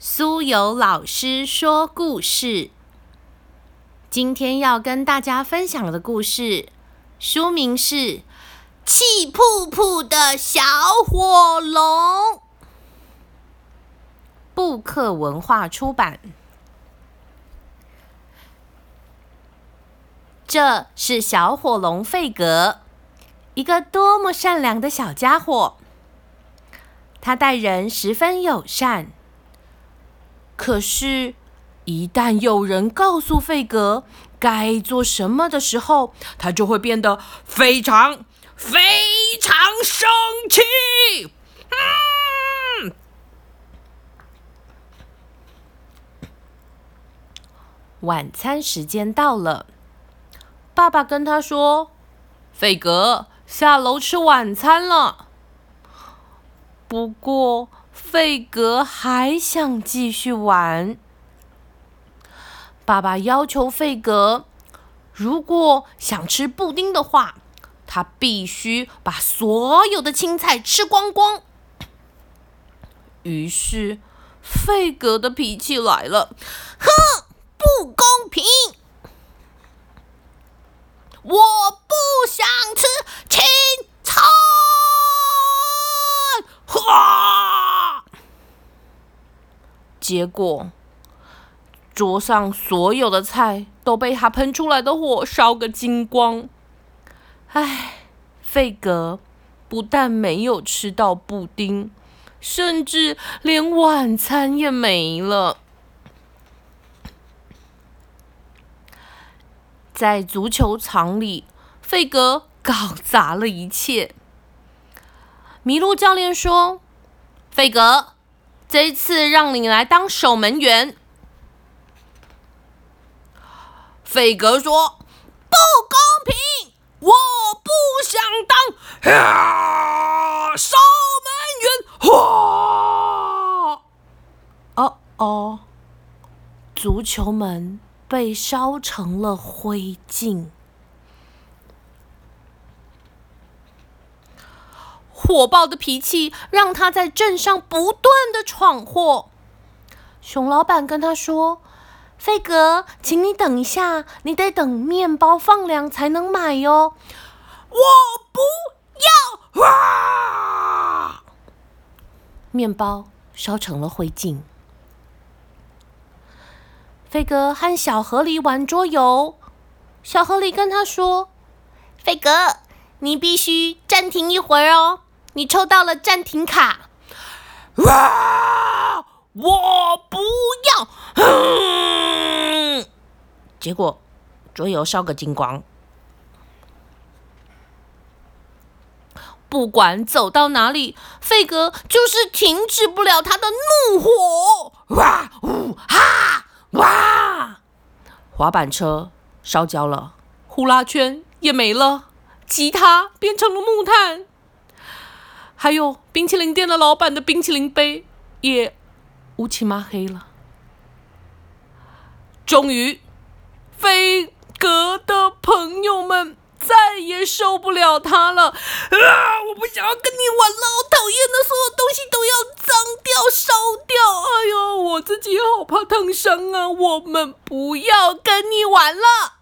苏有老师说故事。今天要跟大家分享的故事，书名是《气噗噗的小火龙》，布克文化出版。这是小火龙费格，一个多么善良的小家伙。他待人十分友善。可是，一旦有人告诉费格该做什么的时候，他就会变得非常非常生气。嗯，晚餐时间到了，爸爸跟他说：“费格，下楼吃晚餐了。”不过，费格还想继续玩。爸爸要求费格，如果想吃布丁的话，他必须把所有的青菜吃光光。于是，费格的脾气来了：“哼，不公平！我不想吃青菜。”哇！结果，桌上所有的菜都被他喷出来的火烧个精光。唉，费格不但没有吃到布丁，甚至连晚餐也没了。在足球场里，费格搞砸了一切。麋鹿教练说：“费格，这次让你来当守门员。”费格说：“不公平，我不想当守门员。”！哦哦，足球门被烧成了灰烬。火爆的脾气让他在镇上不断的闯祸。熊老板跟他说：“费格，请你等一下，你得等面包放凉才能买哟。”我不要！哇！面包烧成了灰烬。飞哥和小河狸玩桌游，小河狸跟他说：“飞哥，你必须暂停一会儿哦。”你抽到了暂停卡，哇！我不要，结果桌游烧个精光。不管走到哪里，费格就是停止不了他的怒火，哇呜哈哇！滑板车烧焦了，呼啦圈也没了，吉他变成了木炭。还有冰淇淋店的老板的冰淇淋杯也乌漆抹黑了。终于，飞格的朋友们再也受不了他了。啊！我不想要跟你玩了，我讨厌的，所有东西都要脏掉、烧掉。哎呦，我自己好怕烫伤啊！我们不要跟你玩了，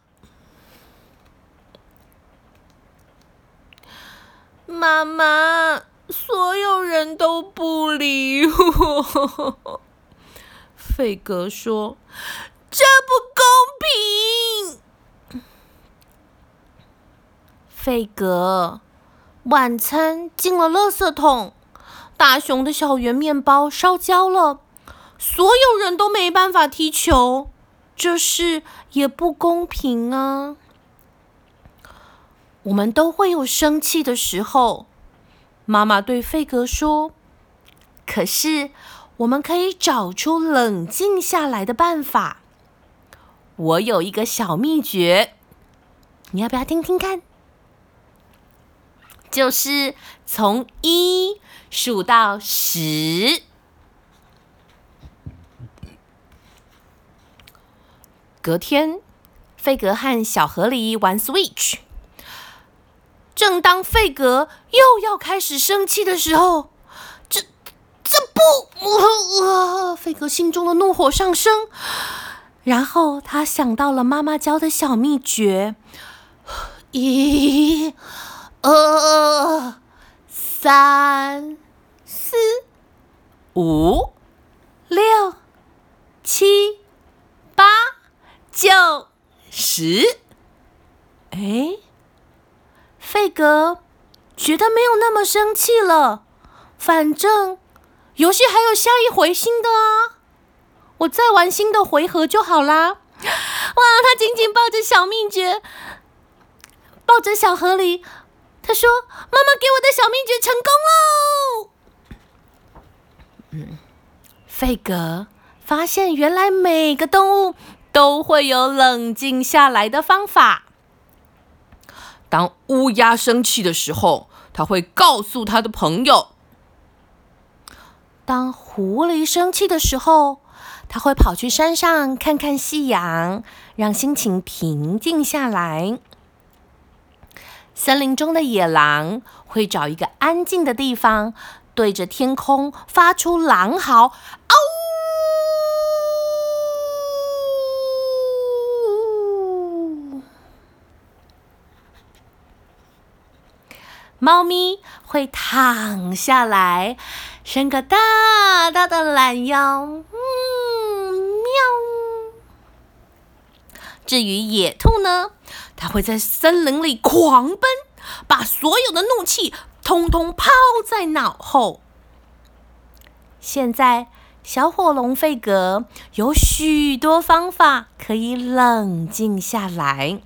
妈妈。所有人都不理我，费格说：“这不公平。”费格，晚餐进了垃圾桶，大熊的小圆面包烧焦了，所有人都没办法踢球，这事也不公平啊！我们都会有生气的时候。妈妈对费格说：“可是，我们可以找出冷静下来的办法。我有一个小秘诀，你要不要听听看？就是从一数到十。隔天，费格和小河狸玩 Switch。”正当费格又要开始生气的时候，这这不，费格心中的怒火上升，然后他想到了妈妈教的小秘诀：一、二、三、四、五、六、七、八、九、十。哎，费格觉得没有那么生气了，反正。游戏还有下一回新的啊！我再玩新的回合就好啦。哇，他紧紧抱着小秘诀，抱着小河狸。他说：“妈妈给我的小秘诀成功喽！”嗯，费格发现原来每个动物都会有冷静下来的方法。当乌鸦生气的时候，他会告诉他的朋友。当狐狸生气的时候，它会跑去山上看看夕阳，让心情平静下来。森林中的野狼会找一个安静的地方，对着天空发出狼嚎：“！”猫咪会躺下来。伸个大大的懒腰，嗯，喵。至于野兔呢，它会在森林里狂奔，把所有的怒气通通抛在脑后。现在，小火龙费格有许多方法可以冷静下来。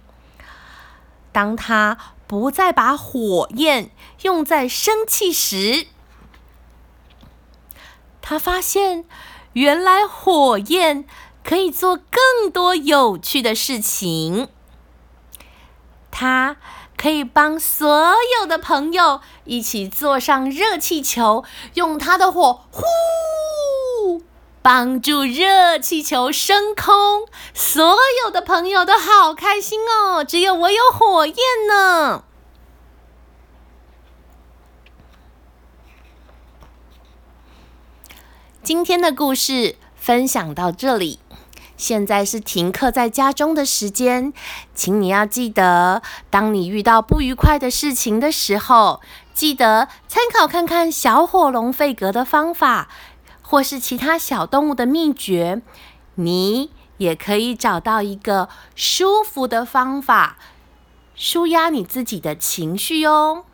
当他不再把火焰用在生气时，他发现，原来火焰可以做更多有趣的事情。他可以帮所有的朋友一起坐上热气球，用他的火呼，帮助热气球升空。所有的朋友都好开心哦，只有我有火焰呢。今天的故事分享到这里，现在是停课在家中的时间，请你要记得，当你遇到不愉快的事情的时候，记得参考看看小火龙费格的方法，或是其他小动物的秘诀，你也可以找到一个舒服的方法，舒压你自己的情绪哦。